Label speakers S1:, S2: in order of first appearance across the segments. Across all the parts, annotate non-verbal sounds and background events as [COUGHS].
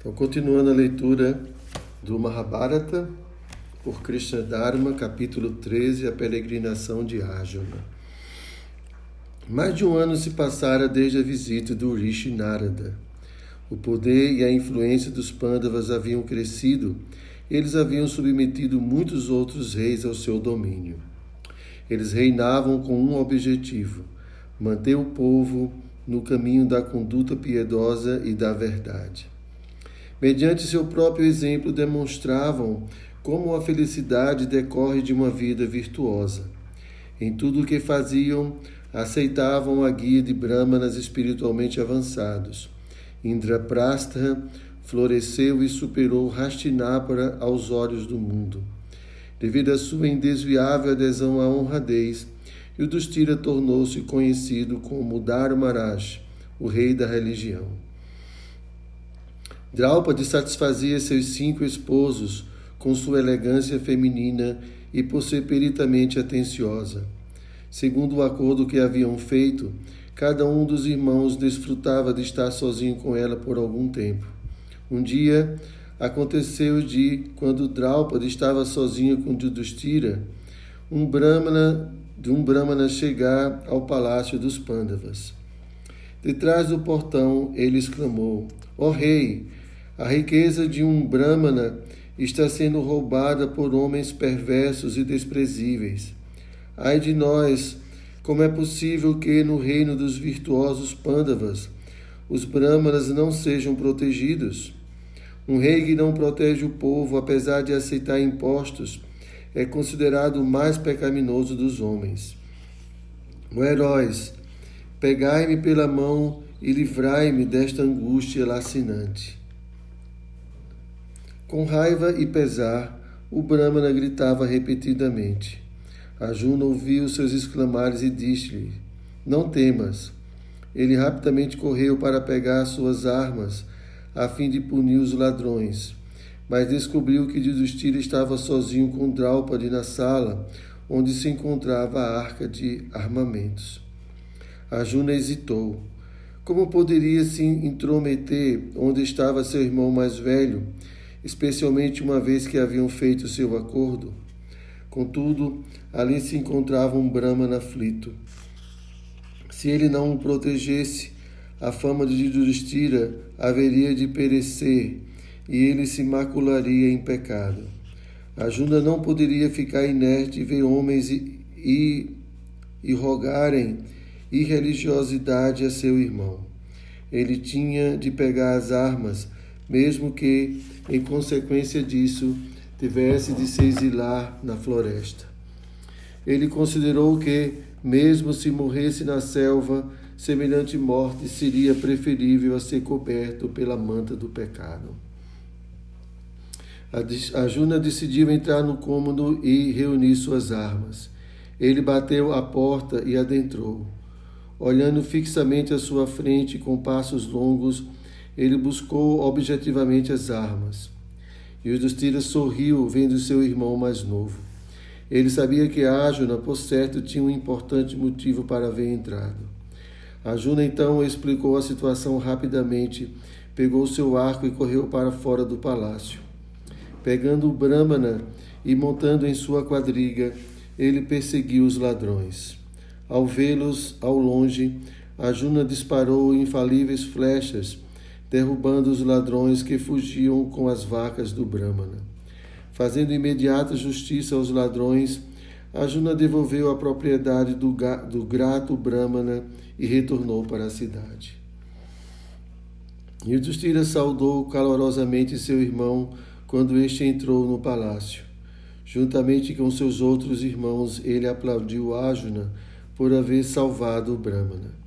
S1: Então, continuando a leitura do Mahabharata, por Krishna Dharma, capítulo 13, a peregrinação de Arjuna. Mais de um ano se passara desde a visita do Rishi Narada. O poder e a influência dos Pandavas haviam crescido, eles haviam submetido muitos outros reis ao seu domínio. Eles reinavam com um objetivo: manter o povo no caminho da conduta piedosa e da verdade mediante seu próprio exemplo, demonstravam como a felicidade decorre de uma vida virtuosa. Em tudo o que faziam, aceitavam a guia de brahmanas espiritualmente avançados. Indraprastha floresceu e superou Hastinapara aos olhos do mundo. Devido à sua indesviável adesão à honradez, Yudhishthira tornou-se conhecido como Dharmaraj, o rei da religião. Draupadi satisfazia seus cinco esposos com sua elegância feminina e por ser peritamente atenciosa. Segundo o acordo que haviam feito, cada um dos irmãos desfrutava de estar sozinho com ela por algum tempo. Um dia, aconteceu de, quando Draupadi estava sozinha com Yudhishthira, um brahmana, de um brahmana chegar ao palácio dos Pandavas. De trás do portão, ele exclamou: Ó oh, rei, a riqueza de um Brahmana está sendo roubada por homens perversos e desprezíveis. Ai de nós, como é possível que no reino dos virtuosos Pandavas os Brahmanas não sejam protegidos? Um rei que não protege o povo, apesar de aceitar impostos, é considerado o mais pecaminoso dos homens. O heróis, pegai-me pela mão e livrai-me desta angústia lacinante. Com raiva e pesar, o Brahmana gritava repetidamente. Arjuna ouviu seus exclamares e disse-lhe: Não temas. Ele rapidamente correu para pegar suas armas, a fim de punir os ladrões. Mas descobriu que Yudhishthira estava sozinho com Draupadi na sala, onde se encontrava a arca de armamentos. Arjuna hesitou. Como poderia se intrometer onde estava seu irmão mais velho? Especialmente uma vez que haviam feito seu acordo. Contudo, ali se encontrava um Brahman aflito. Se ele não o protegesse, a fama de Yudhishthira haveria de perecer e ele se macularia em pecado. A Junda não poderia ficar inerte e ver homens e, e, e rogarem irreligiosidade a seu irmão. Ele tinha de pegar as armas mesmo que, em consequência disso, tivesse de se exilar na floresta. Ele considerou que, mesmo se morresse na selva, semelhante morte seria preferível a ser coberto pela manta do pecado. A Juna decidiu entrar no cômodo e reunir suas armas. Ele bateu a porta e adentrou. Olhando fixamente à sua frente com passos longos, ele buscou objetivamente as armas. E Yudhishthira sorriu vendo seu irmão mais novo. Ele sabia que Ajuna, por certo, tinha um importante motivo para haver entrado. Ajuna então explicou a situação rapidamente, pegou seu arco e correu para fora do palácio. Pegando o Brahmana e montando em sua quadriga, ele perseguiu os ladrões. Ao vê-los ao longe, Ajuna disparou infalíveis flechas derrubando os ladrões que fugiam com as vacas do Brahmana. Fazendo imediata justiça aos ladrões, Arjuna devolveu a propriedade do, do grato Brahmana e retornou para a cidade. Yudhishthira saudou calorosamente seu irmão quando este entrou no palácio. Juntamente com seus outros irmãos, ele aplaudiu Arjuna por haver salvado o Brahmana.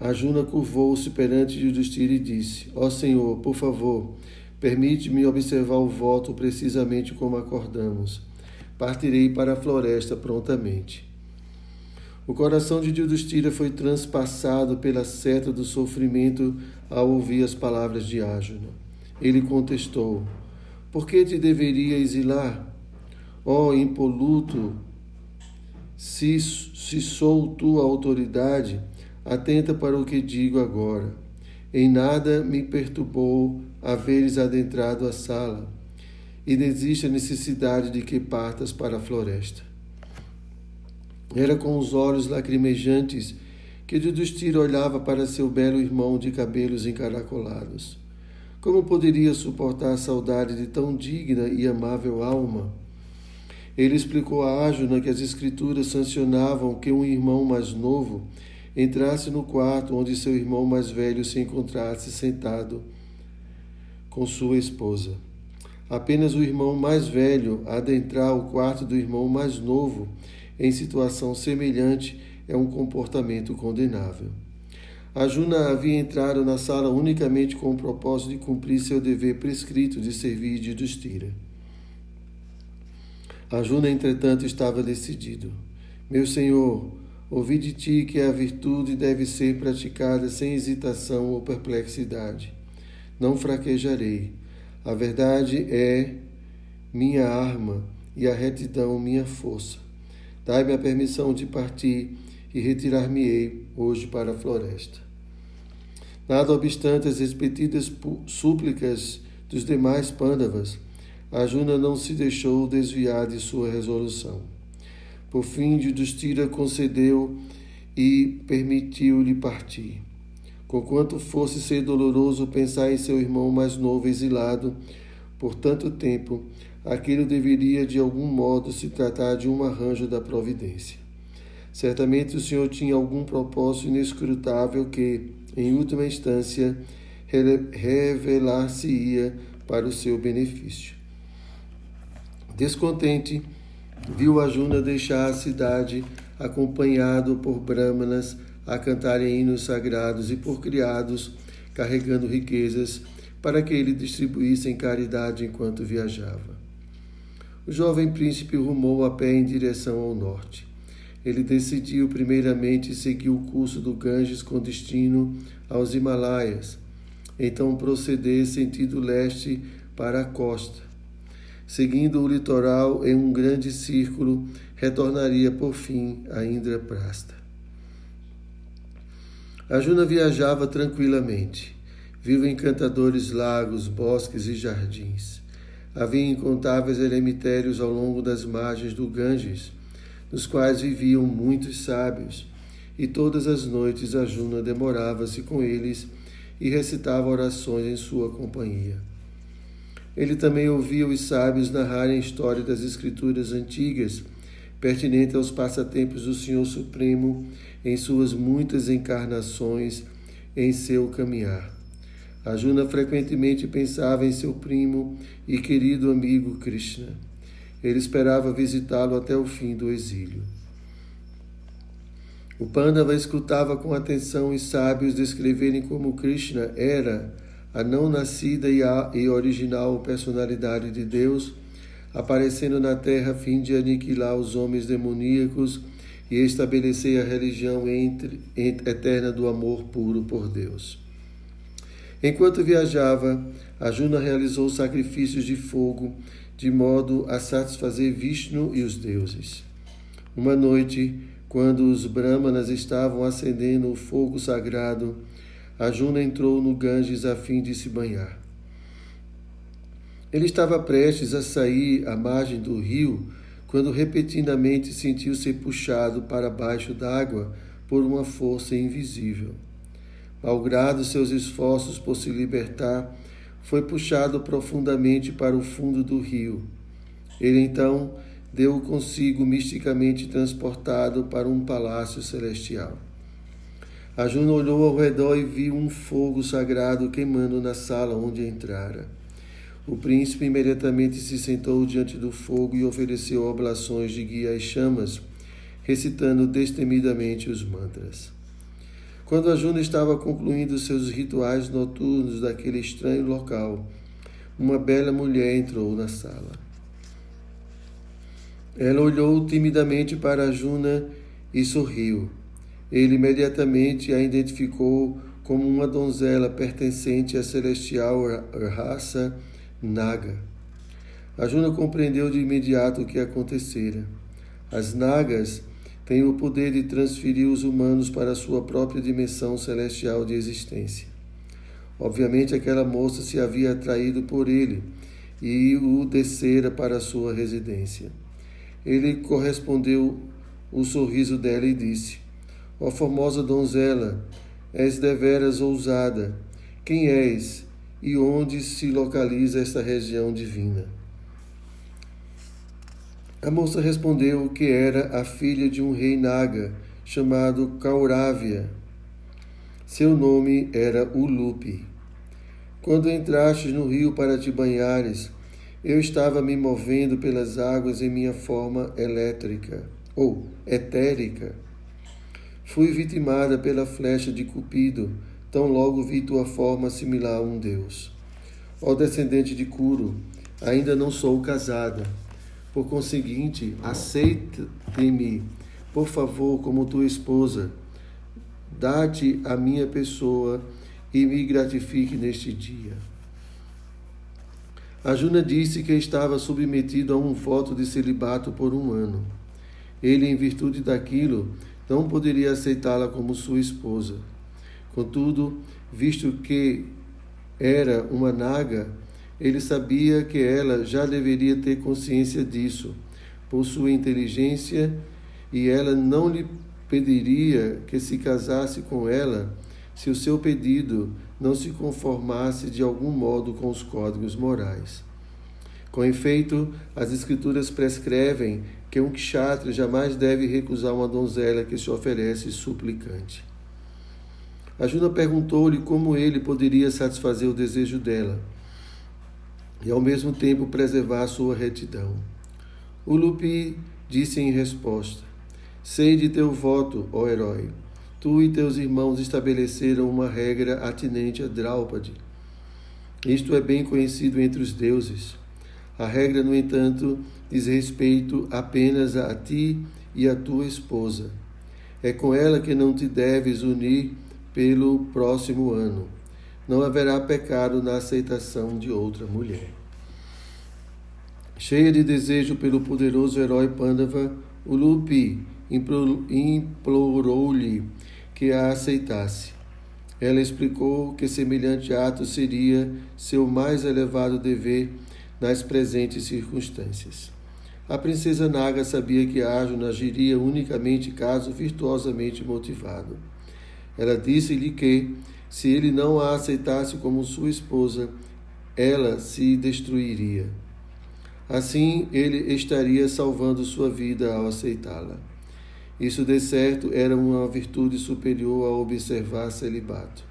S1: Arjuna curvou-se perante Yudhishthira e disse: Ó oh Senhor, por favor, permite-me observar o voto precisamente como acordamos. Partirei para a floresta prontamente. O coração de Yudhishthira foi transpassado pela seta do sofrimento ao ouvir as palavras de Arjuna. Ele contestou: Por que te deveria exilar? Ó oh, impoluto, se, se sou tua autoridade, Atenta para o que digo agora. Em nada me perturbou haveres adentrado a sala, e existe a necessidade de que partas para a floresta. Era com os olhos lacrimejantes que Judustira olhava para seu belo irmão de cabelos encaracolados. Como poderia suportar a saudade de tão digna e amável alma? Ele explicou a Ájuna que as escrituras sancionavam que um irmão mais novo entrasse no quarto onde seu irmão mais velho se encontrasse sentado com sua esposa. Apenas o irmão mais velho adentrar o quarto do irmão mais novo em situação semelhante é um comportamento condenável. A Juna havia entrado na sala unicamente com o propósito de cumprir seu dever prescrito de servir de Dustira. A Juna, entretanto, estava decidido. Meu senhor, ouvi de ti que a virtude deve ser praticada sem hesitação ou perplexidade. Não fraquejarei. A verdade é minha arma e a retidão minha força. Dai-me a permissão de partir e retirar-me-ei hoje para a floresta. Nada obstante as repetidas súplicas dos demais pândavas, Arjuna não se deixou desviar de sua resolução. Por fim, Yudhishthira concedeu e permitiu-lhe partir. Conquanto fosse ser doloroso pensar em seu irmão mais novo exilado por tanto tempo, aquilo deveria de algum modo se tratar de um arranjo da providência. Certamente o Senhor tinha algum propósito inescrutável que, em última instância, revelar-se-ia para o seu benefício. Descontente, viu Ajuna deixar a cidade acompanhado por brahmanas a cantarem hinos sagrados e por criados carregando riquezas para que ele distribuísse em caridade enquanto viajava. O jovem príncipe rumou a pé em direção ao norte. Ele decidiu primeiramente seguir o curso do Ganges com destino aos Himalaias, então proceder sentido leste para a costa. Seguindo o litoral em um grande círculo, retornaria por fim a Indraprasta. A Juna viajava tranquilamente. Viu encantadores lagos, bosques e jardins. Havia incontáveis eremitérios ao longo das margens do Ganges, nos quais viviam muitos sábios, e todas as noites a Juna demorava-se com eles e recitava orações em sua companhia. Ele também ouvia os sábios narrarem a história das escrituras antigas, pertinente aos passatempos do Senhor Supremo em suas muitas encarnações em seu caminhar. A Juna frequentemente pensava em seu primo e querido amigo Krishna. Ele esperava visitá-lo até o fim do exílio. O Pandava escutava com atenção os sábios descreverem como Krishna era a não nascida e original personalidade de Deus, aparecendo na terra a fim de aniquilar os homens demoníacos e estabelecer a religião entre, entre, eterna do amor puro por Deus. Enquanto viajava, Ajuna realizou sacrifícios de fogo de modo a satisfazer Vishnu e os deuses. Uma noite, quando os Brahmanas estavam acendendo o fogo sagrado, Ajuna entrou no Ganges a fim de se banhar. Ele estava prestes a sair à margem do rio quando repentinamente sentiu ser puxado para baixo d'água por uma força invisível. Malgrado seus esforços por se libertar, foi puxado profundamente para o fundo do rio. Ele então deu consigo misticamente transportado para um palácio celestial. Ajuna olhou ao redor e viu um fogo sagrado queimando na sala onde entrara. O príncipe imediatamente se sentou diante do fogo e ofereceu oblações de guia às chamas, recitando destemidamente os mantras. Quando Ajuna estava concluindo seus rituais noturnos daquele estranho local, uma bela mulher entrou na sala. Ela olhou timidamente para Ajuna e sorriu. Ele imediatamente a identificou como uma donzela pertencente à celestial raça Naga. Ajuna compreendeu de imediato o que acontecera. As Nagas tem o poder de transferir os humanos para a sua própria dimensão celestial de existência. Obviamente, aquela moça se havia atraído por ele e o descera para sua residência. Ele correspondeu o sorriso dela e disse: Ó formosa donzela, és deveras ousada. Quem és e onde se localiza esta região divina? A moça respondeu que era a filha de um rei Naga chamado Caurávia. Seu nome era Ulupi. Quando entrastes no rio para te banhares, eu estava me movendo pelas águas em minha forma elétrica ou etérica. Fui vitimada pela flecha de Cupido, tão logo vi tua forma similar a um deus. Ó descendente de Curo, ainda não sou casada. Por conseguinte, aceite-me, por favor, como tua esposa. Dá-te a minha pessoa e me gratifique neste dia. A Juna disse que estava submetido a um voto de celibato por um ano. Ele, em virtude daquilo, não poderia aceitá-la como sua esposa. Contudo, visto que era uma naga, ele sabia que ela já deveria ter consciência disso, por sua inteligência, e ela não lhe pediria que se casasse com ela se o seu pedido não se conformasse de algum modo com os códigos morais. Com efeito, as Escrituras prescrevem que um kshatriya jamais deve recusar uma donzela que se oferece suplicante. A Juna perguntou-lhe como ele poderia satisfazer o desejo dela e ao mesmo tempo preservar sua retidão. O Lupi disse em resposta: Sei de teu voto, ó herói. Tu e teus irmãos estabeleceram uma regra atinente a Draupadi. Isto é bem conhecido entre os deuses. A regra, no entanto, diz respeito apenas a ti e a tua esposa. É com ela que não te deves unir pelo próximo ano. Não haverá pecado na aceitação de outra mulher. Cheia de desejo pelo poderoso herói Pandava, Ulupi implorou-lhe que a aceitasse. Ela explicou que semelhante ato seria seu mais elevado dever nas presentes circunstâncias. A princesa Naga sabia que Arjuna agiria unicamente caso virtuosamente motivado. Ela disse-lhe que, se ele não a aceitasse como sua esposa, ela se destruiria. Assim, ele estaria salvando sua vida ao aceitá-la. Isso, de certo, era uma virtude superior a observar celibato.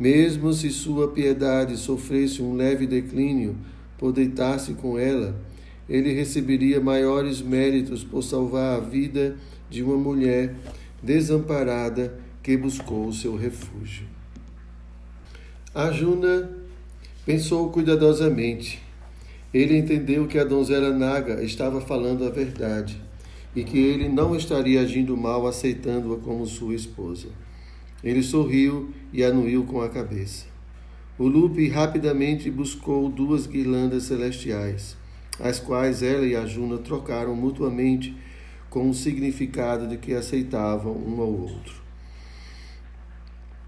S1: Mesmo se sua piedade sofresse um leve declínio por deitar-se com ela, ele receberia maiores méritos por salvar a vida de uma mulher desamparada que buscou o seu refúgio. Arjuna pensou cuidadosamente. Ele entendeu que a donzela Naga estava falando a verdade e que ele não estaria agindo mal aceitando-a como sua esposa. Ele sorriu e anuiu com a cabeça. O Lupe rapidamente buscou duas guirlandas celestiais, as quais ela e a Juna trocaram mutuamente com o significado de que aceitavam um ao outro.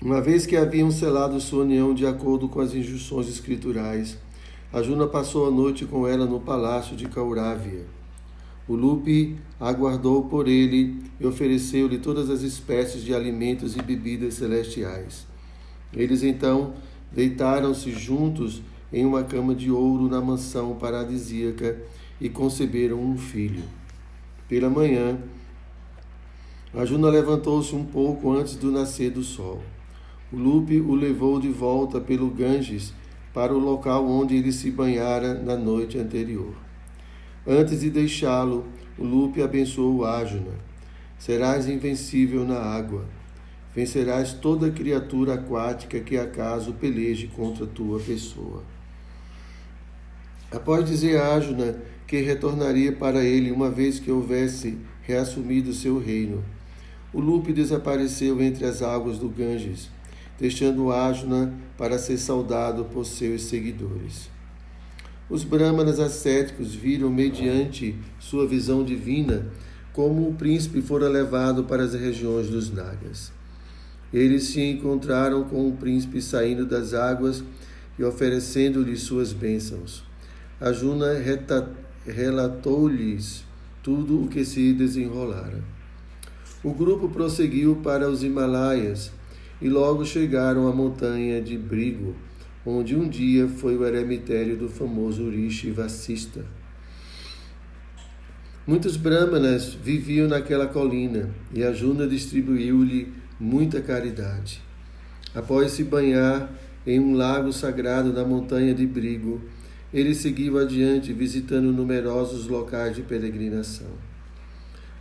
S1: Uma vez que haviam selado sua união de acordo com as injunções escriturais, a Juna passou a noite com ela no palácio de Caurávia. O Lupe aguardou por ele e ofereceu-lhe todas as espécies de alimentos e bebidas celestiais. Eles então deitaram-se juntos em uma cama de ouro na mansão paradisíaca e conceberam um filho. Pela manhã, a Juna levantou-se um pouco antes do nascer do sol. O Lupe o levou de volta pelo Ganges para o local onde ele se banhara na noite anterior. Antes de deixá-lo, o Lupe abençoou Ájuna. Serás invencível na água. Vencerás toda criatura aquática que acaso peleje contra tua pessoa. Após dizer a Ájuna que retornaria para ele uma vez que houvesse reassumido seu reino, o Lupe desapareceu entre as águas do Ganges, deixando Ájuna para ser saudado por seus seguidores. Os brahmanas ascéticos viram, mediante sua visão divina, como o príncipe fora levado para as regiões dos Nagas. Eles se encontraram com o príncipe saindo das águas e oferecendo-lhe suas bênçãos. A Juna relatou-lhes tudo o que se desenrolara. O grupo prosseguiu para os Himalaias e logo chegaram à montanha de Brigo, onde um dia foi o eremitério do famoso Rishi Vassista. Muitos brahmanas viviam naquela colina e a Juna distribuiu-lhe muita caridade. Após se banhar em um lago sagrado da montanha de Brigo, ele seguiu adiante, visitando numerosos locais de peregrinação.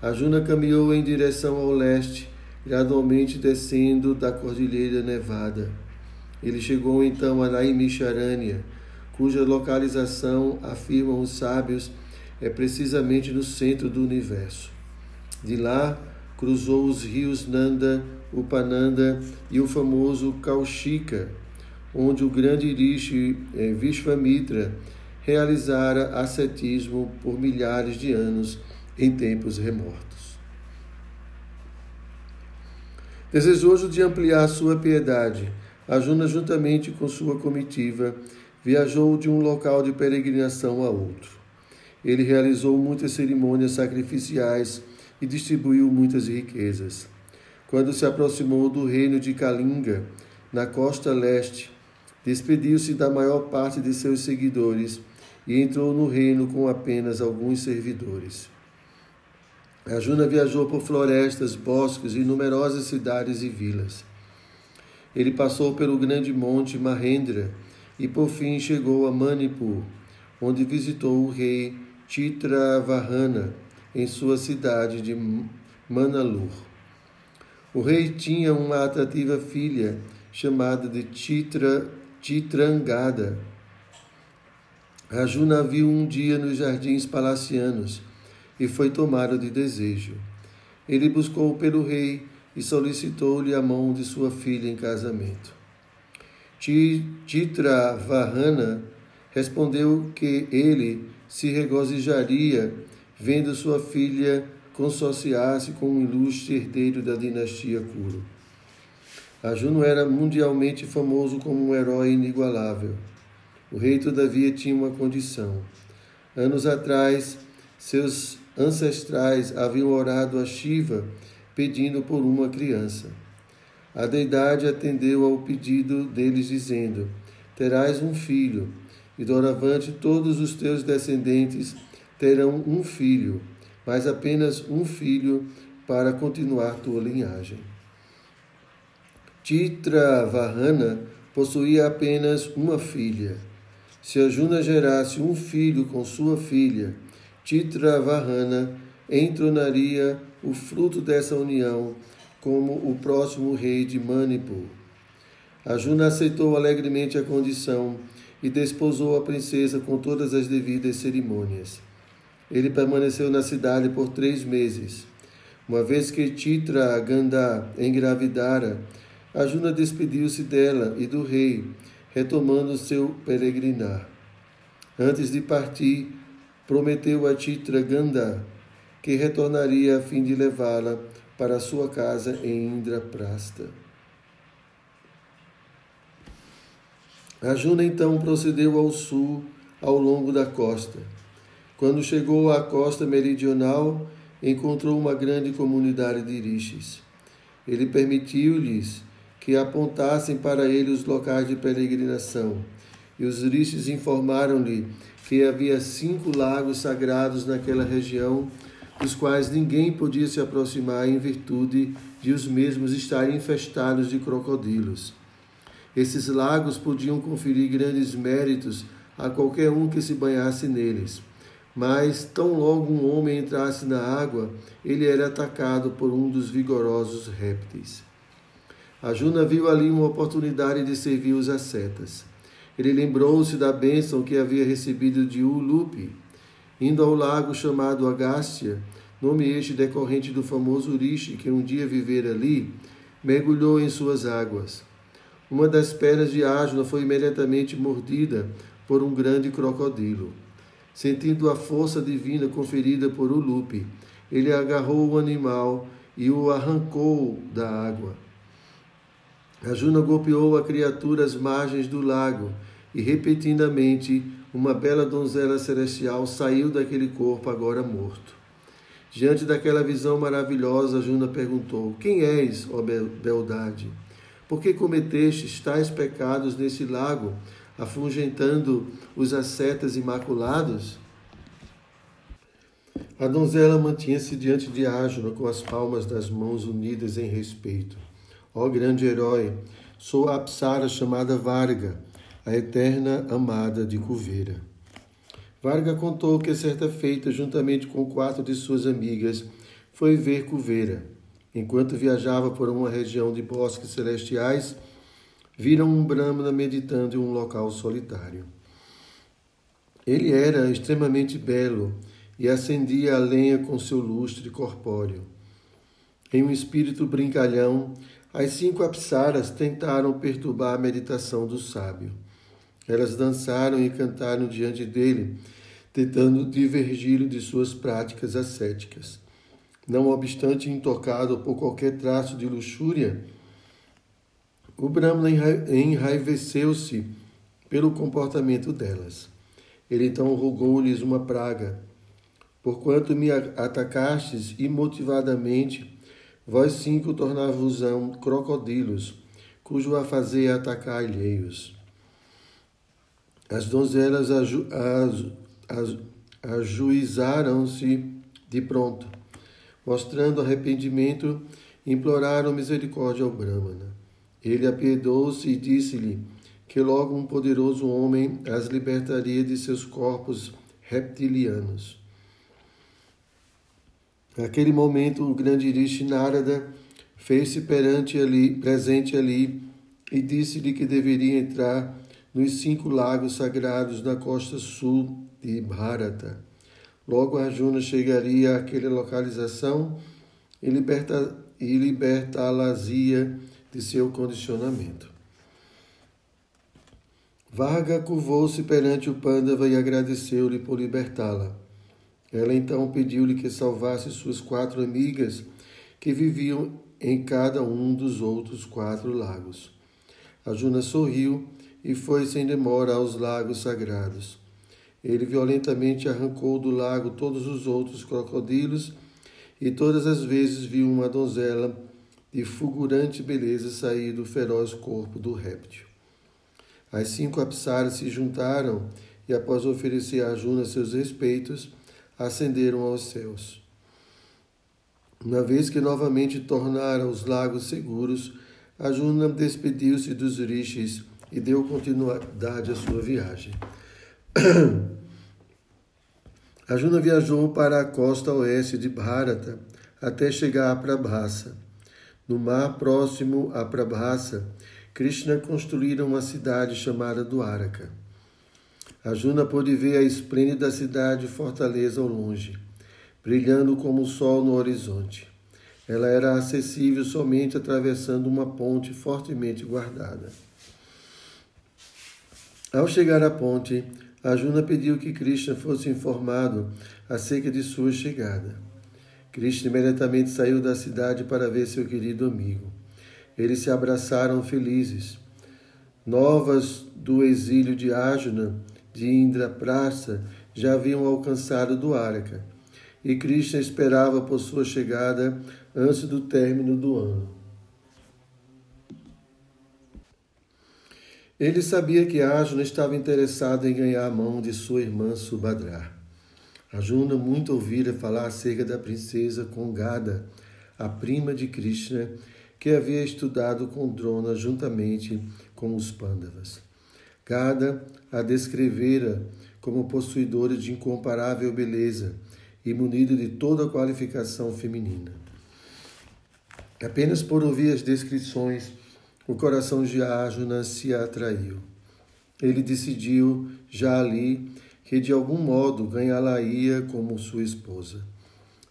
S1: A Juna caminhou em direção ao leste, gradualmente descendo da Cordilheira Nevada. Ele chegou então a Naimisharanya, cuja localização, afirmam os sábios, é precisamente no centro do universo. De lá, cruzou os rios Nanda, Upananda e o famoso Kaushika, onde o grande Rishi eh, Vishvamitra realizara ascetismo por milhares de anos em tempos remotos. Desejoso de ampliar sua piedade, Ajuna, juntamente com sua comitiva, viajou de um local de peregrinação a outro. Ele realizou muitas cerimônias sacrificiais e distribuiu muitas riquezas. Quando se aproximou do reino de Kalinga, na costa leste, despediu-se da maior parte de seus seguidores e entrou no reino com apenas alguns servidores. Arjuna viajou por florestas, bosques e numerosas cidades e vilas. Ele passou pelo grande monte Mahendra e por fim chegou a Manipur, onde visitou o rei Chitravarrana em sua cidade de Manalur. O rei tinha uma atrativa filha chamada de Chitra, Chitrangada. Rajuna viu um dia nos jardins palacianos e foi tomado de desejo. Ele buscou pelo rei e solicitou-lhe a mão de sua filha em casamento. Chitravarrana respondeu que ele se regozijaria vendo sua filha consociar-se com um ilustre herdeiro da dinastia Kuru. Ajuno era mundialmente famoso como um herói inigualável. O rei, todavia, tinha uma condição. Anos atrás, seus ancestrais haviam orado a Shiva pedindo por uma criança. A deidade atendeu ao pedido deles, dizendo: Terás um filho e doravante todos os teus descendentes terão um filho, mas apenas um filho para continuar tua linhagem. Titravarrana possuía apenas uma filha. Se Arjuna gerasse um filho com sua filha, Titravarrana entronaria o fruto dessa união como o próximo rei de Manipur. Arjuna aceitou alegremente a condição e desposou a princesa com todas as devidas cerimônias. Ele permaneceu na cidade por três meses. Uma vez que Titra Gandha engravidara, Arjuna despediu-se dela e do rei, retomando seu peregrinar. Antes de partir, prometeu a Titra Gandha que retornaria a fim de levá-la para sua casa em Indraprasta. Arjuna então procedeu ao sul, ao longo da costa. Quando chegou à costa meridional, encontrou uma grande comunidade de rishis. Ele permitiu-lhes que apontassem para ele os locais de peregrinação, e os rishis informaram-lhe que havia cinco lagos sagrados naquela região, dos quais ninguém podia se aproximar em virtude de os mesmos estarem infestados de crocodilos. Esses lagos podiam conferir grandes méritos a qualquer um que se banhasse neles. Mas, tão logo um homem entrasse na água, ele era atacado por um dos vigorosos répteis. A Juna viu ali uma oportunidade de servir os ascetas. Ele lembrou-se da bênção que havia recebido de Ulupi. Indo ao lago chamado Agástia, nome este decorrente do famoso Rishi que um dia vivera ali, mergulhou em suas águas. Uma das pernas de Ágila foi imediatamente mordida por um grande crocodilo. Sentindo a força divina conferida por Ulupe, ele agarrou o animal e o arrancou da água. Arjuna golpeou a criatura às margens do lago e repetidamente uma bela donzela celestial saiu daquele corpo agora morto. Diante daquela visão maravilhosa, Juna perguntou: Quem és, ó beldade? Por que cometestes tais pecados nesse lago, afugentando os ascetas imaculados? A donzela mantinha-se diante de Ágila com as palmas das mãos unidas em respeito. Ó grande herói, sou a Apsara chamada Varga, a eterna amada de Cuveira. Varga contou que certa feita, juntamente com quatro de suas amigas, foi ver Cuveira. Enquanto viajava por uma região de bosques celestiais, viram um Brahmana meditando em um local solitário. Ele era extremamente belo e acendia a lenha com seu lustre corpóreo. Em um espírito brincalhão, as cinco apsaras tentaram perturbar a meditação do sábio. Elas dançaram e cantaram diante dele, tentando divergi-lo de suas práticas ascéticas. Não obstante intocado por qualquer traço de luxúria, o Brahmana enraiveceu-se pelo comportamento delas. Ele então rogou-lhes uma praga. Porquanto me atacastes imotivadamente, vós cinco tornar-vos-ão crocodilos, cujo a fazer é atacar alheios. As donzelas aju, ajuizaram-se de pronto, mostrando arrependimento, imploraram misericórdia ao Brahmana. Ele apiedou-se e disse-lhe que logo um poderoso homem as libertaria de seus corpos reptilianos. Naquele momento, o grande Rishi Narada fez-se perante ali, presente ali, e disse-lhe que deveria entrar nos cinco lagos sagrados na costa sul de Bharata. Logo Arjuna chegaria àquela localização e, liberta, e libertá-la-ia de seu condicionamento. Varga curvou-se perante o Pandava e agradeceu-lhe por libertá-la. Ela então pediu-lhe que salvasse suas quatro amigas que viviam em cada um dos outros quatro lagos. Arjuna sorriu e foi sem demora aos lagos sagrados. Ele violentamente arrancou do lago todos os outros crocodilos e todas as vezes viu uma donzela de fulgurante beleza sair do feroz corpo do réptil. As cinco apsaras se juntaram e, após oferecer a Arjuna seus respeitos, ascenderam aos céus. Uma vez que novamente tornaram os lagos seguros, Arjuna despediu-se dos rishis e deu continuidade à sua viagem. Arjuna viajou para a costa oeste de Bharata até chegar a Prabhasa. No mar próximo a Prabhasa, Krishna construíram uma cidade chamada Dwaraka. Arjuna pôde ver a esplêndida cidade fortaleza ao longe, brilhando como o sol no horizonte. Ela era acessível somente atravessando uma ponte fortemente guardada. Ao chegar à ponte, Arjuna pediu que Krishna fosse informado acerca de sua chegada. Krishna imediatamente saiu da cidade para ver seu querido amigo. Eles se abraçaram felizes. Novas do exílio de Arjuna, de Indraprastha, já haviam alcançado Dwaraka, e Krishna esperava por sua chegada antes do término do ano. Ele sabia que Arjuna estava interessado em ganhar a mão de sua irmã Subhadra. Arjuna muito ouvira falar acerca da princesa Kongada, a prima de Krishna, que havia estudado com Drona juntamente com os Pandavas. Gada a descrevera como possuidora de incomparável beleza e munida de toda a qualificação feminina. Apenas por ouvir as descrições o coração de Arjuna se atraiu. Ele decidiu, já ali, que de algum modo ganhá-la-ia como sua esposa.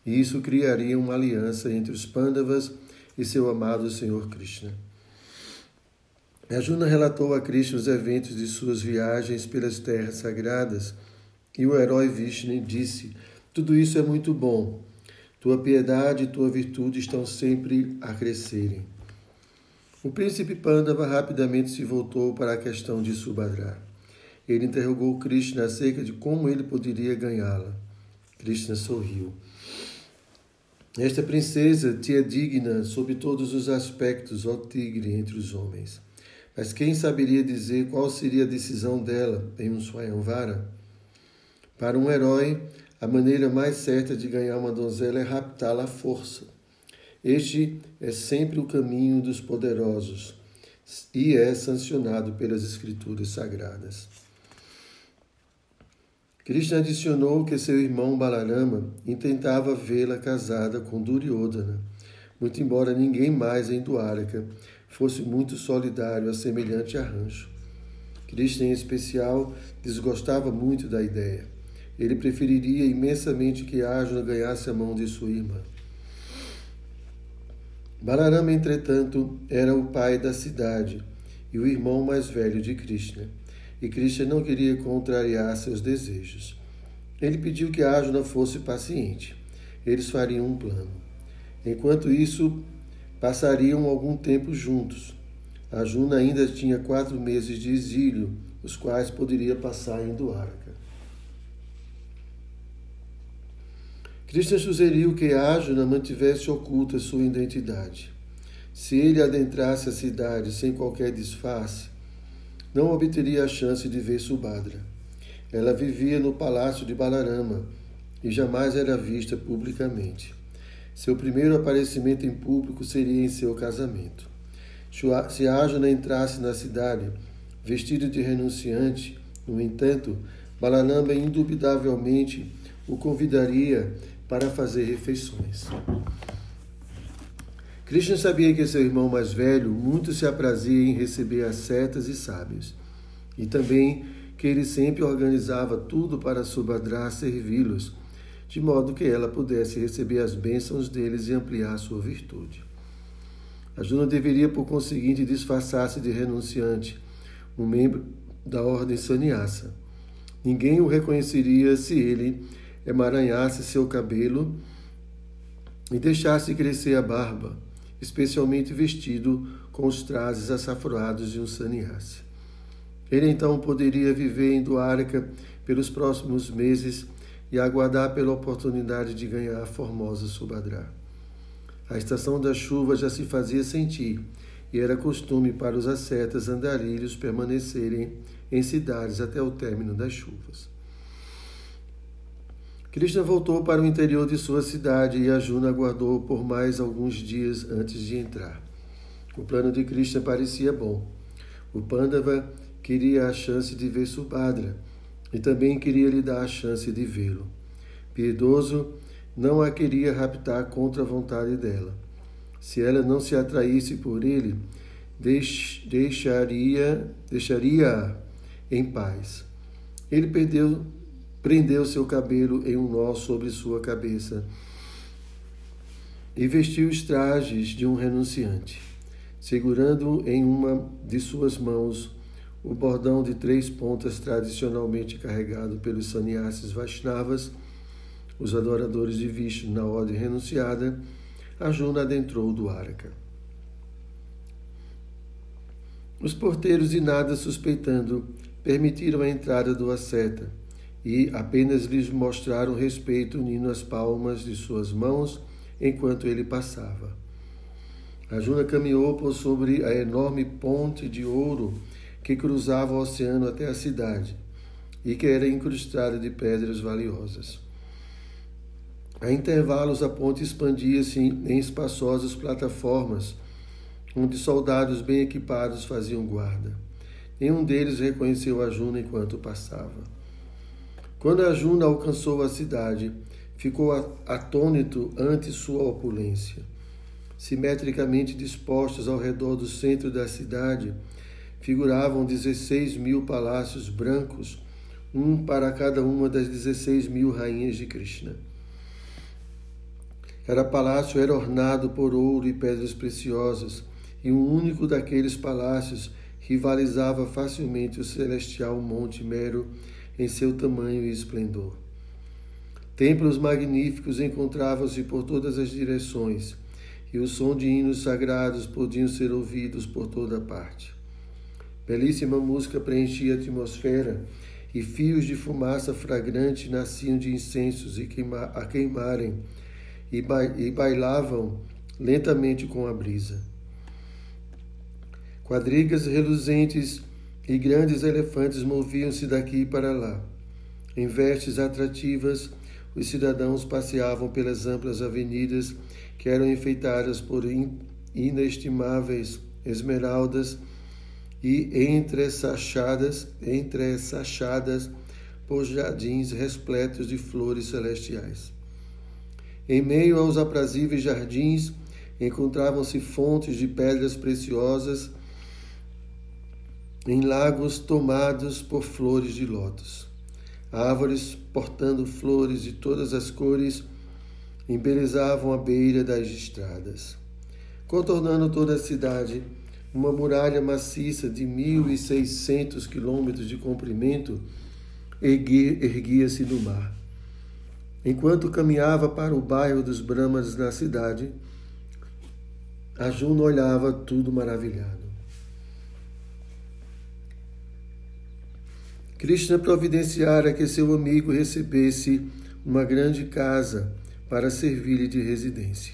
S1: E isso criaria uma aliança entre os Pandavas e seu amado Senhor Krishna. Arjuna relatou a Krishna os eventos de suas viagens pelas terras sagradas e o herói Vishnu disse: Tudo isso é muito bom. Tua piedade e tua virtude estão sempre a crescerem. O príncipe Pandava rapidamente se voltou para a questão de Subhadra. Ele interrogou Krishna acerca de como ele poderia ganhá-la. Krishna sorriu. Esta princesa te é digna sob todos os aspectos, ó tigre entre os homens. Mas quem saberia dizer qual seria a decisão dela em um Swayamvara? Para um herói, a maneira mais certa de ganhar uma donzela é raptá-la à força. Este é sempre o caminho dos poderosos e é sancionado pelas escrituras sagradas. Krishna adicionou que seu irmão Balarama intentava vê-la casada com Duryodhana, muito embora ninguém mais em Dwaraka fosse muito solidário a semelhante arranjo. Krishna, em especial, desgostava muito da ideia. Ele preferiria imensamente que Arjuna ganhasse a mão de sua irmã. Balarama, entretanto, era o pai da cidade e o irmão mais velho de Krishna, e Krishna não queria contrariar seus desejos. Ele pediu que Arjuna fosse paciente. Eles fariam um plano. Enquanto isso, Passariam algum tempo juntos. A Juna ainda tinha quatro meses de exílio, os quais poderia passar em Duarca. Krishna sugeriu que Arjuna mantivesse oculta sua identidade. Se ele adentrasse a cidade sem qualquer disfarce, não obteria a chance de ver Subhadra. Ela vivia no palácio de Balarama e jamais era vista publicamente. Seu primeiro aparecimento em público seria em seu casamento. Se Arjuna entrasse na cidade vestido de renunciante, no entanto, Balanamba indubitavelmente o convidaria para fazer refeições. Krishna sabia que seu irmão mais velho muito se aprazia em receber ascetas e sábios, e também que ele sempre organizava tudo para Subhadra servi-los de modo que ela pudesse receber as bênçãos deles e ampliar sua virtude. A Juna deveria, por conseguinte, disfarçar-se de renunciante, um membro da ordem sannyasa. Ninguém o reconheceria se ele emaranhasse seu cabelo e deixasse crescer a barba, especialmente vestido com os trajes açafroados de um sannyasi. Ele então poderia viver em Dwarka pelos próximos meses e aguardar pela oportunidade de ganhar a formosa Subhadra. A estação da chuva já se fazia sentir e era costume para os ascetas andarilhos permanecerem em cidades até o término das chuvas. Krishna voltou para o interior de sua cidade e Arjuna aguardou por mais alguns dias antes de entrar. O plano de Krishna parecia bom. O Pandava queria a chance de ver Subhadra e também queria lhe dar a chance de vê-lo. Piedoso não a queria raptar contra a vontade dela. Se ela não se atraísse por ele, deixaria deixaria em paz. Ele perdeu, prendeu seu cabelo em um nó sobre sua cabeça e vestiu os trajes de um renunciante, segurando em uma de suas mãos o bordão de três pontas tradicionalmente carregado pelos sannyasis Vaishnavas, os adoradores de Vishnu na ordem renunciada, Arjuna adentrou do Araka. Os porteiros, de nada suspeitando, permitiram a entrada do asceta e apenas lhes mostraram respeito unindo as palmas de suas mãos enquanto ele passava. Arjuna caminhou por sobre a enorme ponte de ouro que cruzava o oceano até a cidade e que era incrustada de pedras valiosas. A intervalos, a ponte expandia-se em espaçosas plataformas, onde soldados bem equipados faziam guarda. Nenhum deles reconheceu a Juna enquanto passava. Quando a alcançou a cidade, ficou atônito ante sua opulência. Simetricamente dispostos ao redor do centro da cidade, figuravam 16 mil palácios brancos, um para cada uma das 16 mil rainhas de Krishna. Cada palácio era ornado por ouro e pedras preciosas, e um único daqueles palácios rivalizava facilmente o celestial Monte Mero em seu tamanho e esplendor. Templos magníficos encontravam-se por todas as direções, e o som de hinos sagrados podiam ser ouvidos por toda parte. Belíssima música preenchia a atmosfera e fios de fumaça fragrante nasciam de incensos e queima, a queimarem e, ba, e bailavam lentamente com a brisa. Quadrigas reluzentes e grandes elefantes moviam-se daqui para lá. Em vestes atrativas, os cidadãos passeavam pelas amplas avenidas que eram enfeitadas por inestimáveis esmeraldas e entresachadas, entresachadas por jardins repletos de flores celestiais. Em meio aos aprazíveis jardins encontravam-se fontes de pedras preciosas em lagos tomados por flores de lótus. Árvores portando flores de todas as cores embelezavam a beira das estradas. Contornando toda a cidade, uma muralha maciça de mil e seiscentos quilômetros de comprimento erguia-se no mar. Enquanto caminhava para o bairro dos Brahmas na cidade, a Juno olhava tudo maravilhado. Krishna providenciara que seu amigo recebesse uma grande casa para servir-lhe de residência.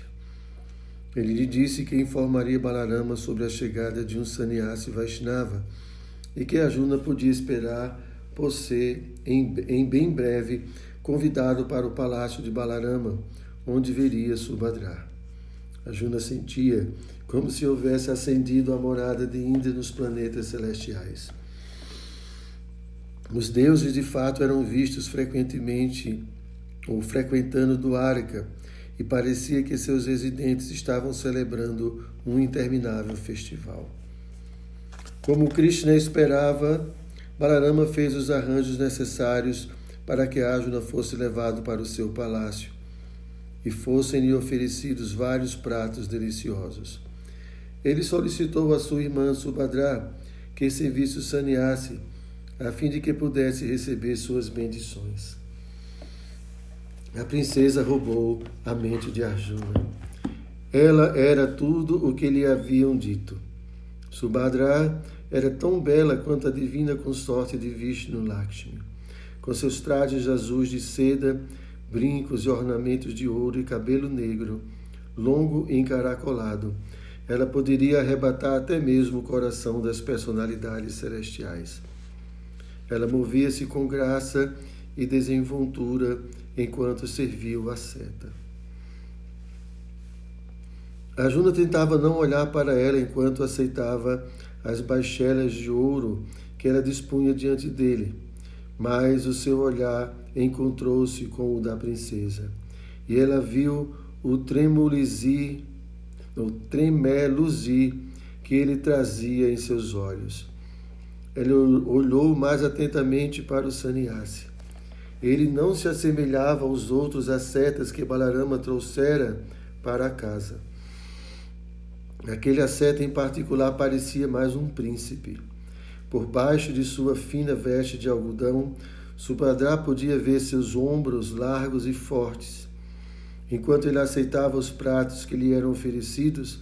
S1: Ele lhe disse que informaria Balarama sobre a chegada de um sannyasi Vaishnava e que Arjuna podia esperar por ser, em, em bem breve, convidado para o palácio de Balarama, onde veria Subhadra. Arjuna sentia como se houvesse ascendido a morada de Indra nos planetas celestiais. Os deuses de fato eram vistos frequentemente ou frequentando Duarca e parecia que seus residentes estavam celebrando um interminável festival. Como Krishna esperava, Balarama fez os arranjos necessários para que Arjuna fosse levado para o seu palácio e fossem-lhe oferecidos vários pratos deliciosos. Ele solicitou a sua irmã Subhadra que servisse o sannyasi, a fim de que pudesse receber suas bendições. A princesa roubou a mente de Arjuna. Ela era tudo o que lhe haviam dito. Subhadra era tão bela quanto a divina consorte de Vishnu Lakshmi, com seus trajes azuis de seda, brincos e ornamentos de ouro e cabelo negro, longo e encaracolado. Ela poderia arrebatar até mesmo o coração das personalidades celestiais. Ela movia-se com graça e desenvoltura enquanto serviu a seta. A Juna tentava não olhar para ela enquanto aceitava as baixelas de ouro que ela dispunha diante dele, mas o seu olhar encontrou-se com o da princesa, e ela viu o tremolizir, o tremeluzir que ele trazia em seus olhos. Ela olhou mais atentamente para o sannyasi. Ele não se assemelhava aos outros ascetas que Balarama trouxera para a casa. Aquele asceta em particular parecia mais um príncipe. Por baixo de sua fina veste de algodão, Subhadra podia ver seus ombros largos e fortes. Enquanto ele aceitava os pratos que lhe eram oferecidos,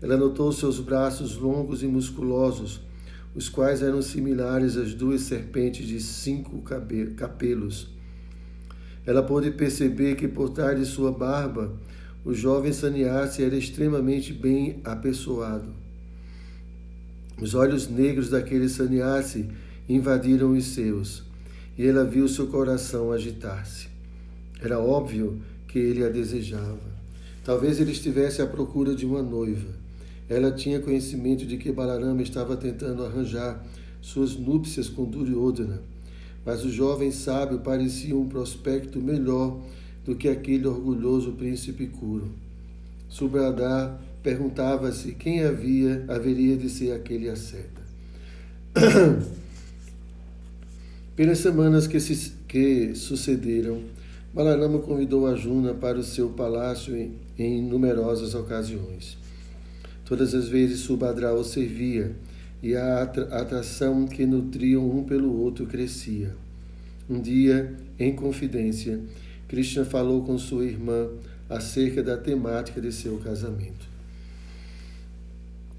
S1: ela notou seus braços longos e musculosos, os quais eram similares às duas serpentes de cinco capelos. Ela pôde perceber que por trás de sua barba, o jovem Saniasi era extremamente bem apessoado. Os olhos negros daquele Saniasi invadiram os seus, e ela viu seu coração agitar-se. Era óbvio que ele a desejava. Talvez ele estivesse à procura de uma noiva. Ela tinha conhecimento de que Balarama estava tentando arranjar suas núpcias com Duryodhana, mas o jovem sábio parecia um prospecto melhor do que aquele orgulhoso príncipe Curo. Subradar perguntava-se quem havia haveria de ser aquele asceta. [COUGHS] Pelas semanas que, se, que sucederam, Balarama convidou a Juna para o seu palácio em, em numerosas ocasiões. Todas as vezes Subhadra o servia e a atração que nutriam um pelo outro crescia. Um dia, em confidência, Krishna falou com sua irmã acerca da temática de seu casamento.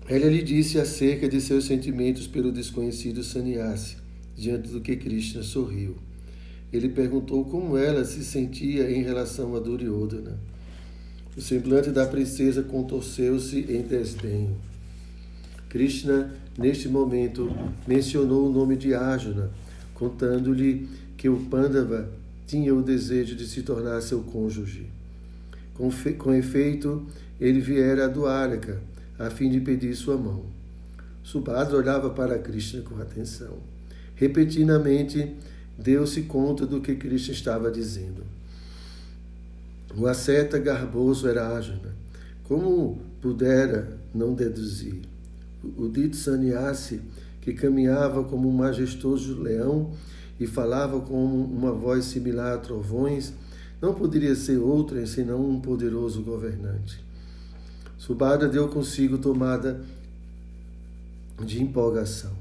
S1: Ela lhe disse acerca de seus sentimentos pelo desconhecido Sannyasi, diante do que Krishna sorriu. Ele perguntou como ela se sentia em relação a Duryodhana. O semblante da princesa contorceu-se em desdenho. Krishna, neste momento, mencionou o nome de Arjuna, contando-lhe que o Pandava tinha o desejo de se tornar seu cônjuge. Com, com efeito, ele viera a Duarca, a fim de pedir sua mão. Subhadra olhava para Krishna com atenção. Repetidamente, deu-se conta do que Krishna estava dizendo. O asceta garboso era Arjuna. Como pudera não deduzir? O dito sannyasi, que caminhava como um majestoso leão e falava com uma voz similar a trovões, não poderia ser outro senão um poderoso governante. Subhadra deu consigo tomada de empolgação.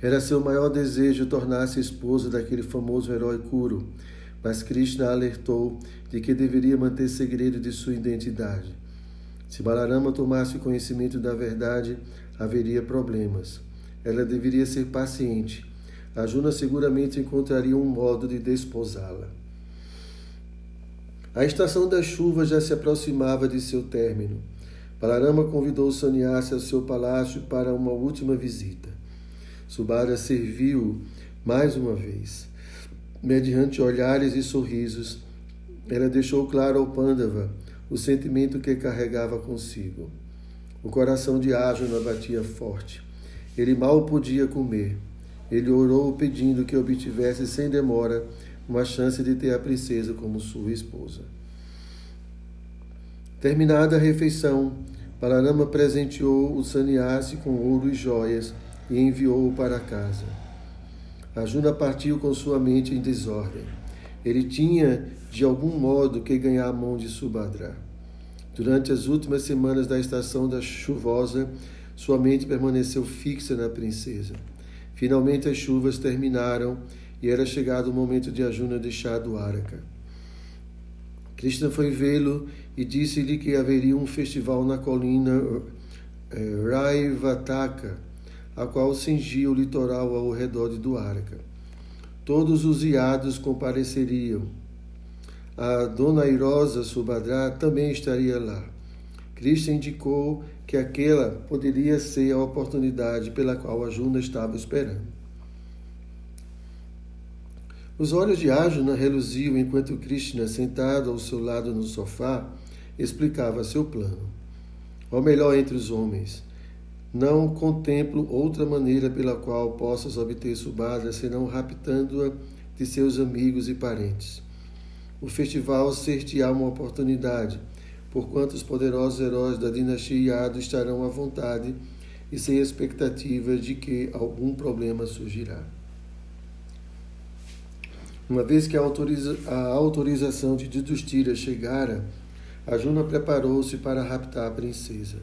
S1: Era seu maior desejo tornar-se esposa daquele famoso herói Kuro, mas Krishna alertou de que deveria manter segredo de sua identidade. Se Balarama tomasse conhecimento da verdade, haveria problemas. Ela deveria ser paciente. A Juna seguramente encontraria um modo de desposá-la. A estação das chuvas já se aproximava de seu término. Balarama convidou Sannyasi ao seu palácio para uma última visita. Subhara serviu mais uma vez. Mediante olhares e sorrisos, ela deixou claro ao Pandava o sentimento que carregava consigo. O coração de Arjuna batia forte. Ele mal podia comer. Ele orou pedindo que obtivesse sem demora uma chance de ter a princesa como sua esposa. Terminada a refeição, Balarama presenteou o sannyasi com ouro e joias e enviou-o para casa. Arjuna partiu com sua mente em desordem. Ele tinha, de algum modo, que ganhar a mão de Subhadra. Durante as últimas semanas da estação da chuvosa, sua mente permaneceu fixa na princesa. Finalmente as chuvas terminaram e era chegado o momento de Arjuna deixar Dwaraka. Krishna foi vê-lo e disse-lhe que haveria um festival na colina eh, Raivataka, a qual cingia o litoral ao redor de Dwaraka. Todos os iados compareceriam. A dona Irosa Subhadra também estaria lá. Krishna indicou que aquela poderia ser a oportunidade pela qual a Juna estava esperando. Os olhos de Arjuna reluziam enquanto Krishna, sentado ao seu lado no sofá, explicava seu plano. Ó melhor entre os homens, não contemplo outra maneira pela qual possas obter Subhadra senão raptando-a de seus amigos e parentes. O festival ser-te-á uma oportunidade, porquanto os poderosos heróis da dinastia Yadu estarão à vontade e sem expectativa de que algum problema surgirá. Uma vez que a, autoriza a autorização de Yudhishthira chegara, Juna preparou-se para raptar a princesa.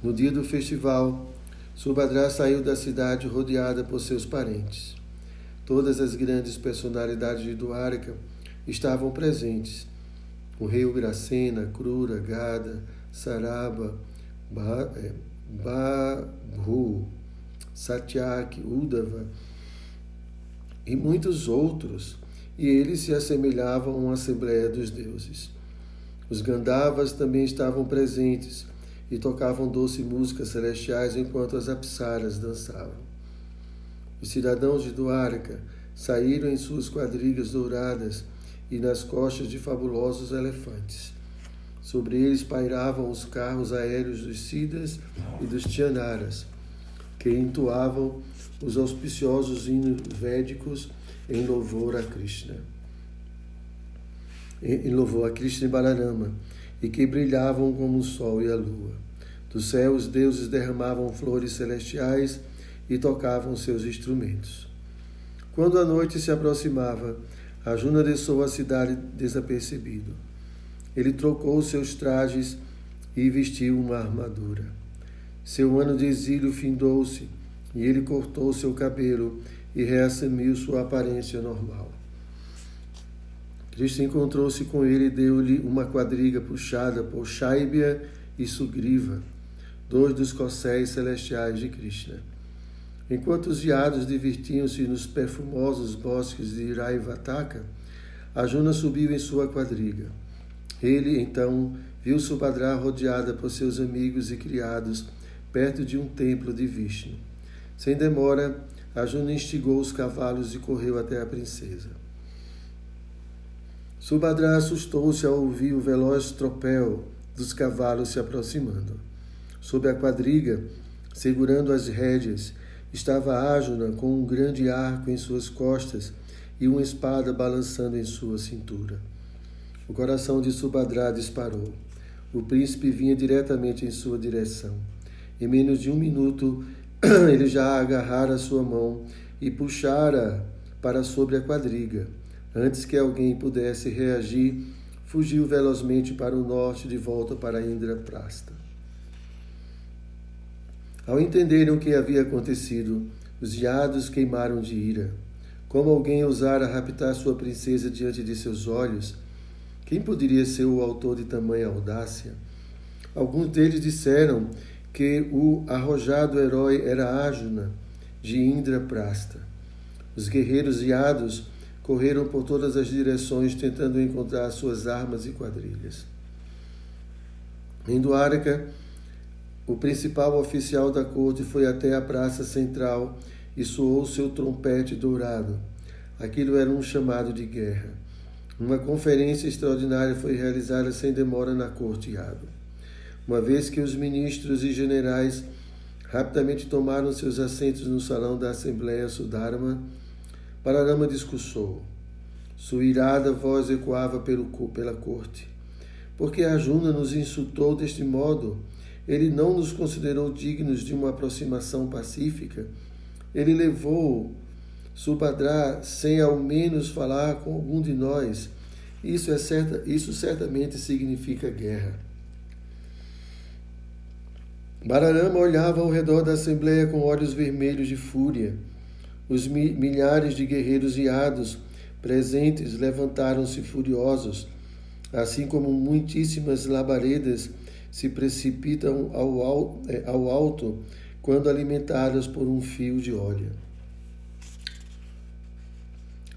S1: No dia do festival, Subhadra saiu da cidade rodeada por seus parentes. Todas as grandes personalidades de Dwarka estavam presentes. O rei Ugracena, Krura, Gada, Saraba, é, Bahu, Satyaki, Udava, e muitos outros, e eles se assemelhavam a uma assembleia dos deuses. Os Gandavas também estavam presentes e tocavam doce músicas celestiais enquanto as apsaras dançavam. Os cidadãos de Duarca saíram em suas quadrigas douradas e nas costas de fabulosos elefantes. Sobre eles pairavam os carros aéreos dos Sidas e dos Tianaras, que entoavam os auspiciosos hinos védicos em louvor a Krishna. Em louvor a Krishna e Balarama, e que brilhavam como o sol e a lua. Do céu os deuses derramavam flores celestiais e tocavam seus instrumentos. Quando a noite se aproximava, Arjuna deixou a cidade desapercebido. Ele trocou seus trajes e vestiu uma armadura. Seu ano de exílio findou-se e ele cortou seu cabelo e reassumiu sua aparência normal. Cristo encontrou-se com ele e deu-lhe uma quadriga puxada por Shaibia e Sugriva. dois dos corcéis celestiais de Krishna. Enquanto os viados divertiam-se nos perfumosos bosques de Iraivataka, Juna subiu em sua quadriga. Ele, então, viu Subhadra rodeada por seus amigos e criados perto de um templo de Vishnu. Sem demora, Juna instigou os cavalos e correu até a princesa. Subhadra assustou-se ao ouvir o veloz tropel dos cavalos se aproximando. Sob a quadriga, segurando as rédeas, estava Ájuna com um grande arco em suas costas e uma espada balançando em sua cintura. O coração de Subhadra disparou. O príncipe vinha diretamente em sua direção. Em menos de um minuto, [CLEARS THROAT] ele já agarrara sua mão e puxara para sobre a quadriga. Antes que alguém pudesse reagir, fugiu velozmente para o norte de volta para Indraprasta. Ao entenderem o que havia acontecido, os geados queimaram de ira. Como alguém ousara raptar sua princesa diante de seus olhos? Quem poderia ser o autor de tamanha audácia? Alguns deles disseram que o arrojado herói era Arjuna, de Indraprasta. Os guerreiros iados correram por todas as direções tentando encontrar suas armas e quadrilhas. Em Duarca, o principal oficial da corte foi até a praça central e soou seu trompete dourado. Aquilo era um chamado de guerra. Uma conferência extraordinária foi realizada sem demora na corte Yadu. Uma vez que os ministros e generais rapidamente tomaram seus assentos no salão da Assembleia Sudharma, Pararama discursou. Sua irada voz ecoava pela corte. Porque Arjuna nos insultou deste modo, ele não nos considerou dignos de uma aproximação pacífica. Ele levou Subhadra sem ao menos falar com algum de nós. Isso, é certa, isso certamente significa guerra. Bararama olhava ao redor da assembleia com olhos vermelhos de fúria. Os milhares de guerreiros iados presentes levantaram-se furiosos, assim como muitíssimas labaredas se precipitam ao, é, ao alto quando alimentadas por um fio de óleo.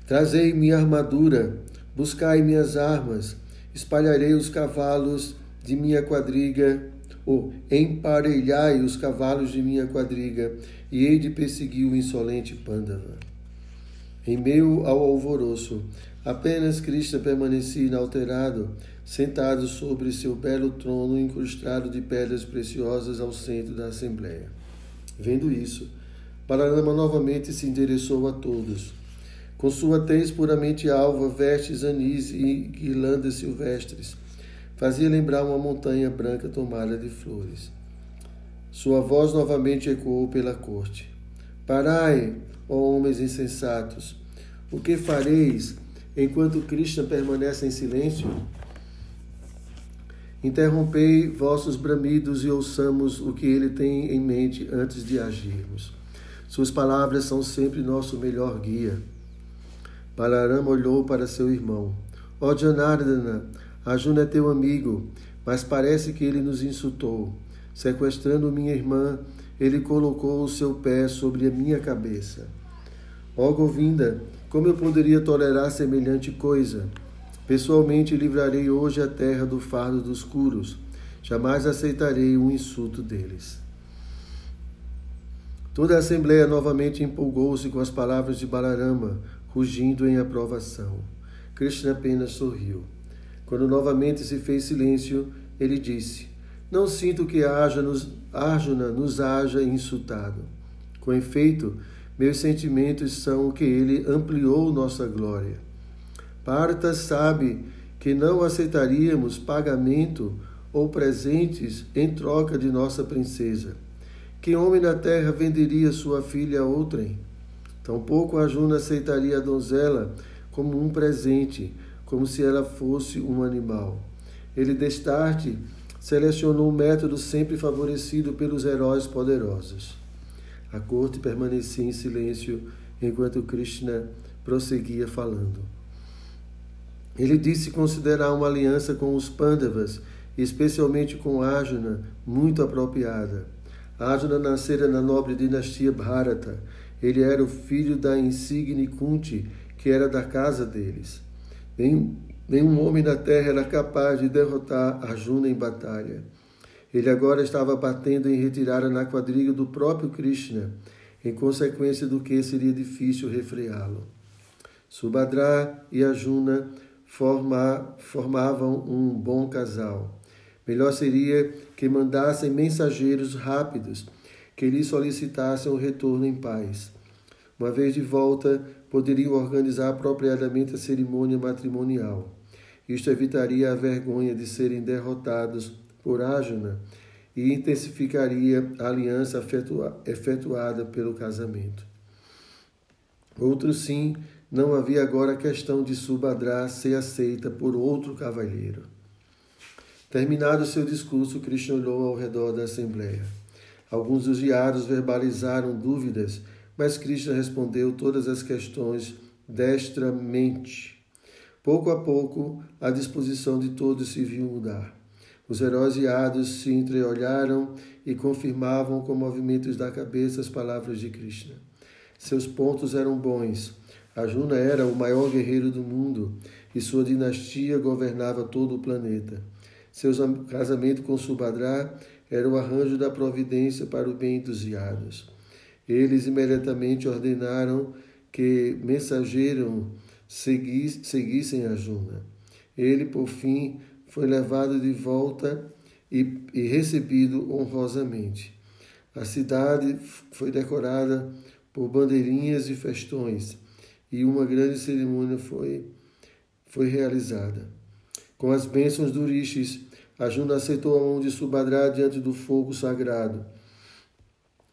S1: Trazei minha armadura, buscai minhas armas, espalharei os cavalos de minha quadriga, ou emparelhai os cavalos de minha quadriga, e hei de perseguir o insolente Pandava. Em meio ao alvoroço, apenas Krishna permanecia inalterado, sentado sobre seu belo trono incrustado de pedras preciosas ao centro da assembleia. Vendo isso, Balarama novamente se endereçou a todos. Com sua tez puramente alva, vestes anis e guirlandas silvestres, fazia lembrar uma montanha branca tomada de flores. Sua voz novamente ecoou pela corte. Parai, ó homens insensatos, o que fareis enquanto Krishna permanece em silêncio? Interrompei vossos bramidos e ouçamos o que ele tem em mente antes de agirmos. Suas palavras são sempre nosso melhor guia. Balarama olhou para seu irmão. Ó oh, Janardana, Arjuna é teu amigo, mas parece que ele nos insultou. Sequestrando minha irmã, ele colocou o seu pé sobre a minha cabeça. Ó oh, Govinda, como eu poderia tolerar semelhante coisa? Pessoalmente livrarei hoje a terra do fardo dos curos. Jamais aceitarei um insulto deles. Toda a assembleia novamente empolgou-se com as palavras de Balarama, rugindo em aprovação. Krishna apenas sorriu. Quando novamente se fez silêncio, ele disse: Não sinto que Arjuna nos haja insultado. Com efeito, meus sentimentos são que ele ampliou nossa glória. Parta sabe que não aceitaríamos pagamento ou presentes em troca de nossa princesa. Que homem na terra venderia sua filha a outrem? Tampouco Arjuna aceitaria a donzela como um presente, como se ela fosse um animal. Ele destarte selecionou um método sempre favorecido pelos heróis poderosos. A corte permanecia em silêncio enquanto Krishna prosseguia falando. Ele disse considerar uma aliança com os Pandavas especialmente com Arjuna, muito apropriada. Arjuna nascera na nobre dinastia Bharata. Ele era o filho da insigne Kunti, que era da casa deles. Nenhum homem na terra era capaz de derrotar Arjuna em batalha. Ele agora estava batendo em retirada na quadriga do próprio Krishna, em consequência do que seria difícil refreá-lo. Subhadra e Arjuna forma, formavam um bom casal. Melhor seria que mandassem mensageiros rápidos que lhe solicitassem o retorno em paz. Uma vez de volta, poderiam organizar apropriadamente a cerimônia matrimonial. Isto evitaria a vergonha de serem derrotados por Ajuna e intensificaria a aliança efetuada pelo casamento. Outro sim, não havia agora questão de Subhadra ser aceita por outro cavalheiro. Terminado seu discurso, Krishna olhou ao redor da assembleia. Alguns dos guiados verbalizaram dúvidas, mas Krishna respondeu todas as questões destramente. Pouco a pouco, a disposição de todos se viu mudar. Os heróis guiados se entreolharam e confirmavam com movimentos da cabeça as palavras de Krishna. Seus pontos eram bons. Arjuna era o maior guerreiro do mundo e sua dinastia governava todo o planeta. Seu casamento com Subhadra era o arranjo da providência para o bem dos guiados. Eles imediatamente ordenaram que mensageiros seguissem Arjuna. Ele, por fim, foi levado de volta e, e recebido honrosamente. A cidade foi decorada por bandeirinhas e festões, e uma grande cerimônia foi, foi realizada. Com as bênçãos do Rishis, Arjuna aceitou a mão de Subhadra diante do fogo sagrado.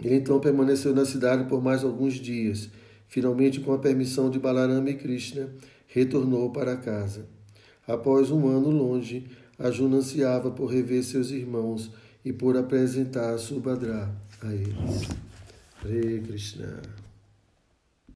S1: Ele então permaneceu na cidade por mais alguns dias. Finalmente, com a permissão de Balarama e Krishna, retornou para casa. Após um ano longe, Arjuna ansiava por rever seus irmãos e por apresentar Subhadra a eles. Hare Krishna.